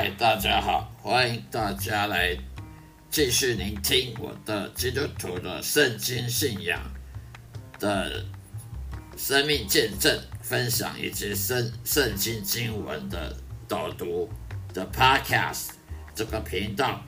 嗨，大家好，欢迎大家来继续聆听我的基督徒的圣经信仰的生命见证分享，以及圣圣经经文的导读的 Podcast 这个频道，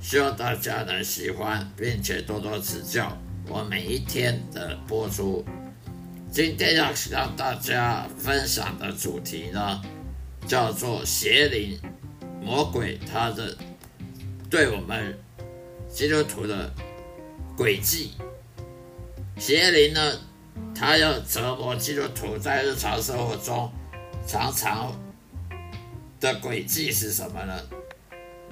希望大家能喜欢，并且多多指教我每一天的播出。今天要让大家分享的主题呢，叫做邪灵。魔鬼他的对我们基督徒的诡计，邪灵呢，他要折磨基督徒，在日常生活中常常的诡计是什么呢？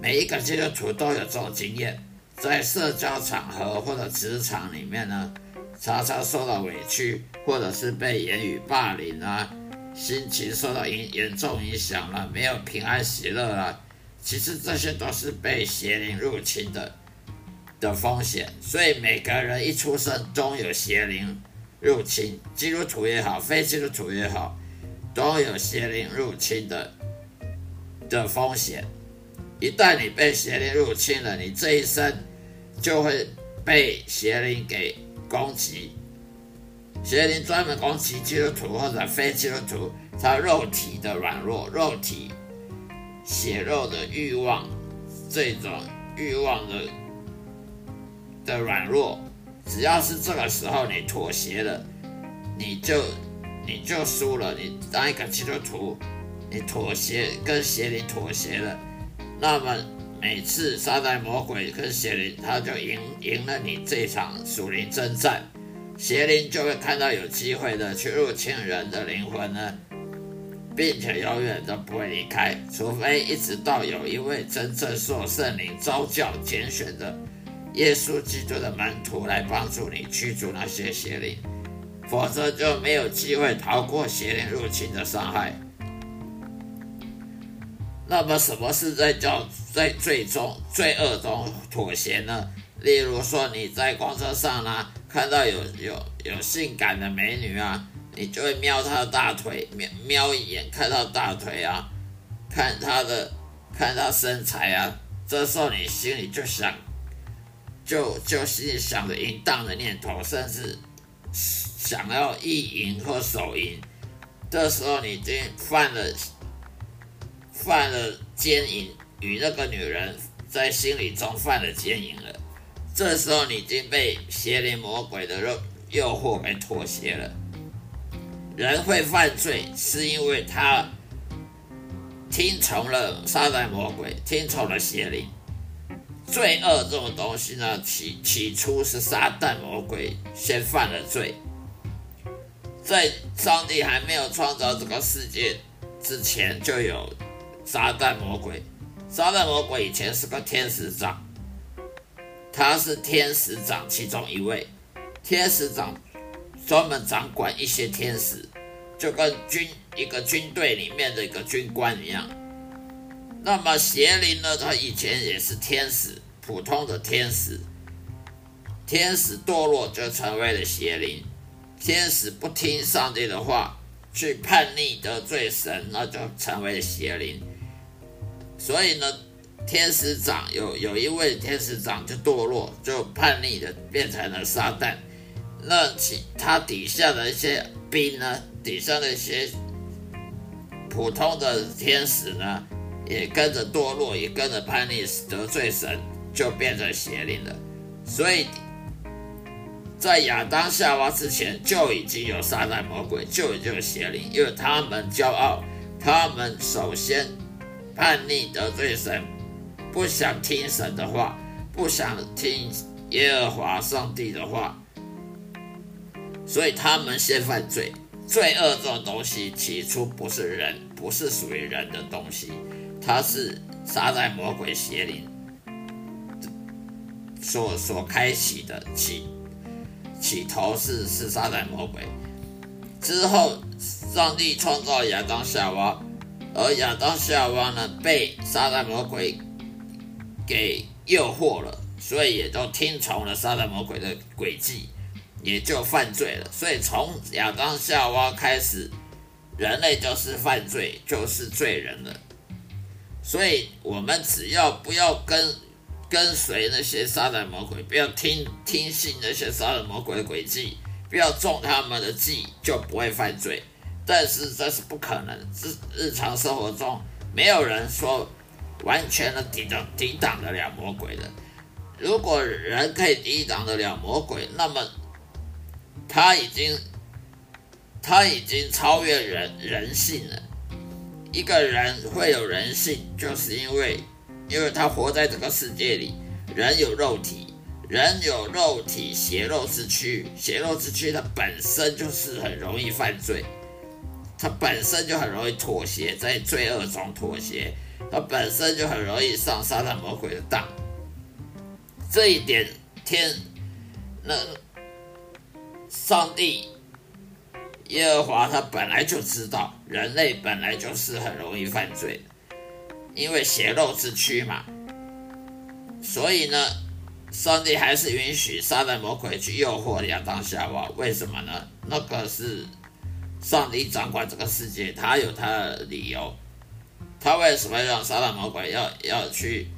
每一个基督徒都有这种经验，在社交场合或者职场里面呢，常常受到委屈，或者是被言语霸凌啊。心情受到严严重影响了，没有平安喜乐了。其实这些都是被邪灵入侵的的风险。所以每个人一出生都有邪灵入侵，基督徒也好，非基督徒也好，都有邪灵入侵的的风险。一旦你被邪灵入侵了，你这一生就会被邪灵给攻击。邪灵专门攻击基督徒或者非基督徒，他肉体的软弱、肉体血肉的欲望，这种欲望的的软弱，只要是这个时候你妥协了，你就你就输了。你当一个基督徒，你妥协跟邪灵妥协了，那么每次撒旦魔鬼跟邪灵，他就赢赢了你这场属灵征战。邪灵就会看到有机会的去入侵人的灵魂呢，并且永远都不会离开，除非一直到有一位真正受圣灵召教拣选的耶稣基督的门徒来帮助你驱逐那些邪灵，否则就没有机会逃过邪灵入侵的伤害。那么，什么是在叫在最终罪恶中妥协呢？例如说，你在公车上呢，看到有有有性感的美女啊，你就会瞄她的大腿，瞄瞄一眼，看到大腿啊，看她的，看她身材啊，这时候你心里就想，就就心里想着淫荡的念头，甚至想要意淫或手淫，这时候你已经犯了犯了奸淫，与那个女人在心里中犯了奸淫了。这时候你已经被邪灵魔鬼的诱诱惑给妥协了。人会犯罪，是因为他听从了撒旦魔鬼，听从了邪灵。罪恶这种东西呢，起起初是撒旦魔鬼先犯了罪。在上帝还没有创造这个世界之前，就有撒旦魔鬼。撒旦魔鬼以前是个天使长。他是天使长其中一位，天使长专门掌管一些天使，就跟军一个军队里面的一个军官一样。那么邪灵呢？他以前也是天使，普通的天使。天使堕落就成为了邪灵，天使不听上帝的话，去叛逆得罪神，那就成为了邪灵。所以呢？天使长有有一位天使长就堕落，就叛逆的变成了撒旦。那其他底下的一些兵呢，底下的一些普通的天使呢，也跟着堕落，也跟着叛逆，得罪神，就变成邪灵了。所以在亚当夏娃之前就已经有撒旦魔鬼，就已经有邪灵，因为他们骄傲，他们首先叛逆得罪神。不想听神的话，不想听耶和华上帝的话，所以他们先犯罪。罪恶这种东西起初不是人，不是属于人的东西，它是撒旦魔鬼邪灵所所开启的起起头是是撒旦魔鬼。之后，上帝创造亚当夏娃，而亚当夏娃呢被撒旦魔鬼。给诱惑了，所以也都听从了撒旦魔鬼的诡计，也就犯罪了。所以从亚当夏娃开始，人类就是犯罪，就是罪人了。所以我们只要不要跟跟随那些杀人魔鬼，不要听听信那些杀人魔鬼的诡计，不要中他们的计，就不会犯罪。但是这是不可能，日日常生活中没有人说完全的抵挡抵挡得了魔鬼的。如果人可以抵挡得了魔鬼，那么他已经他已经超越人人性了。一个人会有人性，就是因为因为他活在这个世界里，人有肉体，人有肉体邪肉之躯，邪肉之躯它本身就是很容易犯罪。他本身就很容易妥协，在罪恶中妥协，他本身就很容易上撒旦魔鬼的当。这一点，天，那上帝耶和华他本来就知道，人类本来就是很容易犯罪，因为血肉之躯嘛。所以呢，上帝还是允许撒旦魔鬼去诱惑亚当夏娃，为什么呢？那个是。上帝掌管这个世界，他有他的理由。他为什么让撒旦魔鬼要要去，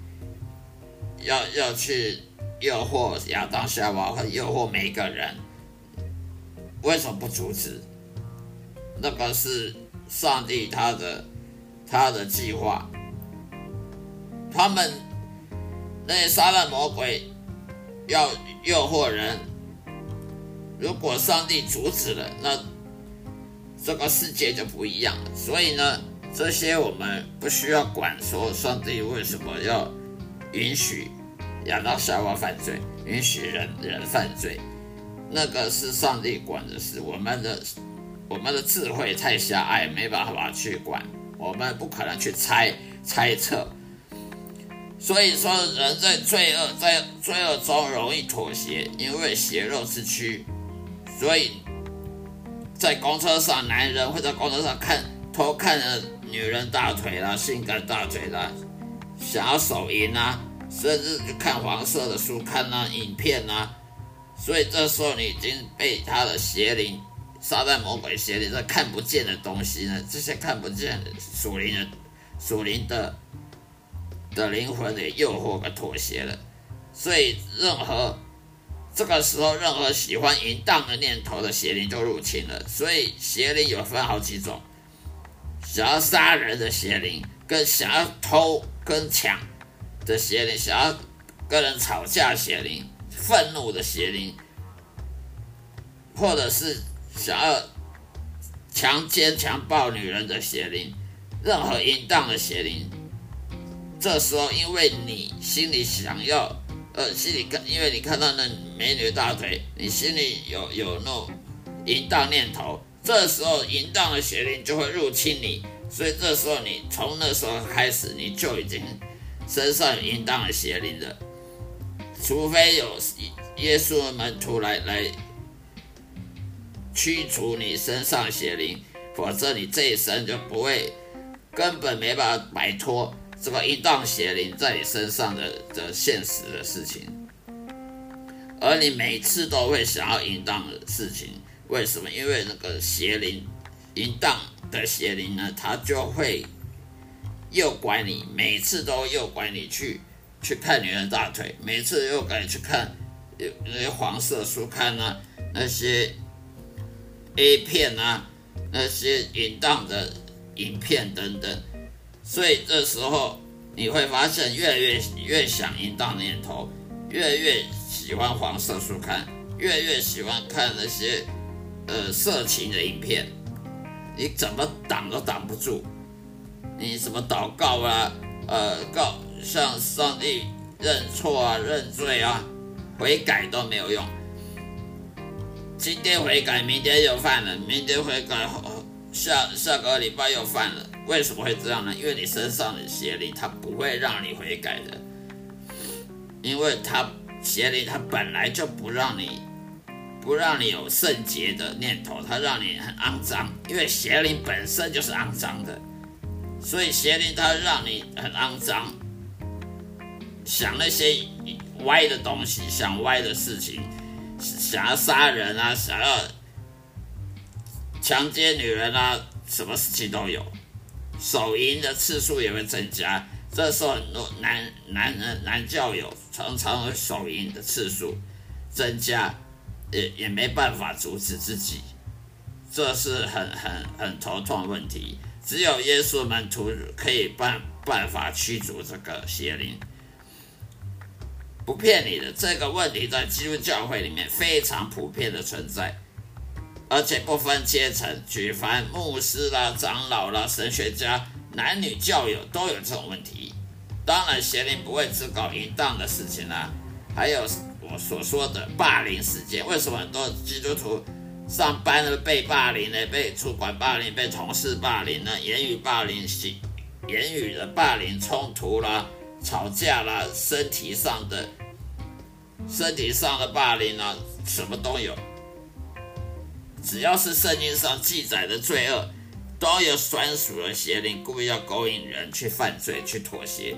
要要去诱惑亚当夏娃和诱惑每一个人？为什么不阻止？那个是上帝他的他的计划。他们那些撒旦魔鬼要诱惑人，如果上帝阻止了，那。这个世界就不一样了，所以呢，这些我们不需要管。说上帝为什么要允许亚当夏娃犯罪，允许人人犯罪，那个是上帝管的事。我们的我们的智慧太狭隘，没办法去管，我们不可能去猜猜测。所以说，人在罪恶在罪恶中容易妥协，因为血肉之躯，所以。在公车上，男人会在公车上看偷看了女人大腿啦，性感大腿啦，想要手淫啊，甚至看黄色的书、看那影片啊。所以这时候你已经被他的邪灵、撒旦魔鬼邪灵这看不见的东西呢，这些看不见的属灵的、属灵的的灵魂的诱惑和妥协了。所以任何。这个时候，任何喜欢淫荡的念头的邪灵就入侵了。所以邪灵有分好几种：想要杀人的邪灵，跟想要偷跟抢的邪灵，想要跟人吵架邪灵，愤怒的邪灵，或者是想要强奸强暴女人的邪灵，任何淫荡的邪灵。这时候，因为你心里想要。呃，心里看，因为你看到那美女大腿，你心里有有那种淫荡念头，这时候淫荡的邪灵就会入侵你，所以这时候你从那时候开始，你就已经身上有淫荡的邪灵了，除非有耶稣的门徒来来驱除你身上邪灵，否则你这一生就不会，根本没办法摆脱。这个淫荡邪灵在你身上的的现实的事情，而你每次都会想要淫荡的事情，为什么？因为那个邪灵，淫荡的邪灵呢，它就会诱拐你，每次都诱拐你去去看女人大腿，每次诱拐你去看那些黄色书刊啊，那些 A 片啊，那些淫荡的影片等等。所以这时候你会发现，越来越越想淫荡念头，越来越喜欢黄色书刊，越来越喜欢看那些呃色情的影片，你怎么挡都挡不住。你什么祷告啊，呃告向上帝认错啊、认罪啊、悔改都没有用。今天悔改，明天又犯了；明天悔改，下下个礼拜又犯了。为什么会这样呢？因为你身上的邪灵，它不会让你悔改的，因为它邪灵它本来就不让你，不让你有圣洁的念头，它让你很肮脏，因为邪灵本身就是肮脏的，所以邪灵它让你很肮脏，想那些歪的东西，想歪的事情，想要杀人啊，想要强奸女人啊，什么事情都有。手淫的次数也会增加，这时候很多男男人男教友常常会手淫的次数增加，也也没办法阻止自己，这是很很很头痛问题。只有耶稣门徒可以办办法驱逐这个邪灵。不骗你的，这个问题在基督教会里面非常普遍的存在，而且不分阶层，举凡牧师啦、长老啦、神学家、男女教友都有这种问题。当然，邪灵不会只搞淫荡的事情啦，还有我所说的霸凌事件。为什么很多基督徒上班呢被霸凌呢？被主管霸凌，被同事霸凌呢？言语霸凌、行言语的霸凌、冲突啦、吵架啦、身体上的。身体上的霸凌啊，什么都有。只要是圣经上记载的罪恶，都有专属的邪灵故意要勾引人去犯罪、去妥协。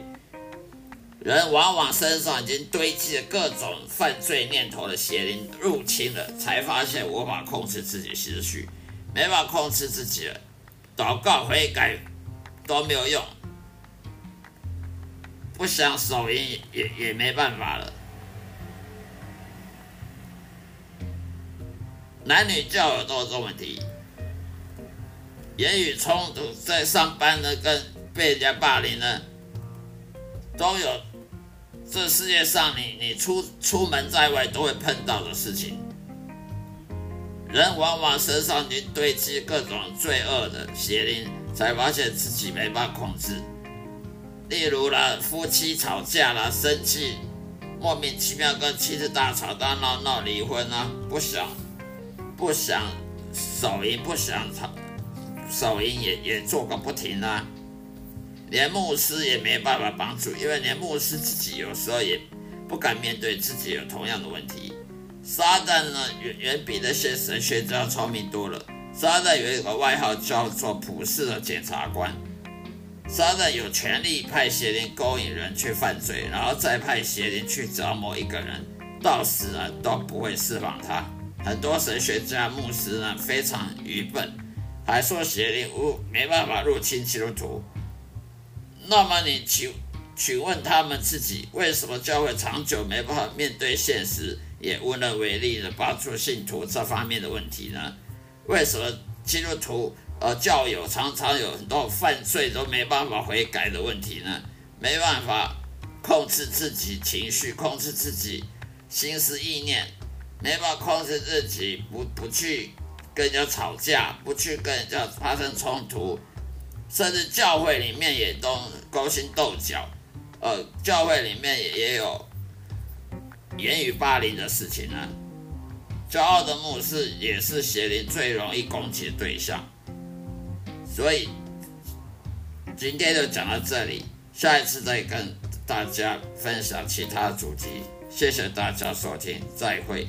人往往身上已经堆积了各种犯罪念头的邪灵入侵了，才发现无法控制自己的思绪，没法控制自己了，祷告悔改都没有用，不想手淫也也没办法了。男女教友都有这问题，言语冲突，在上班呢，跟被人家霸凌呢，都有。这世界上，你你出出门在外都会碰到的事情。人往往身上已经堆积各种罪恶的邪灵，才发现自己没办法控制。例如啦，夫妻吵架啦，生气，莫名其妙跟妻子大吵大闹，闹离婚啊，不想。不想手淫，不想吵，手淫也也做个不停啊！连牧师也没办法帮助，因为连牧师自己有时候也不敢面对自己有同样的问题。撒旦呢，远远比那些神学家聪明多了。撒旦有一个外号叫做普世的检察官。撒旦有权利派邪灵勾引人去犯罪，然后再派邪灵去折磨一个人，到死啊都不会释放他。很多神学家、牧师呢非常愚笨，还说邪灵无没办法入侵基督徒。那么你请请问他们自己，为什么教会长久没办法面对现实，也无能为力的帮助信徒这方面的问题呢？为什么基督徒呃教友常常有很多犯罪都没办法悔改的问题呢？没办法控制自己情绪，控制自己心思意念。没办法控制自己，不不去跟人家吵架，不去跟人家发生冲突，甚至教会里面也都勾心斗角，呃，教会里面也也有言语霸凌的事情呢。骄傲的牧师也是邪灵最容易攻击的对象，所以今天就讲到这里，下一次再跟大家分享其他主题。谢谢大家收听，再会。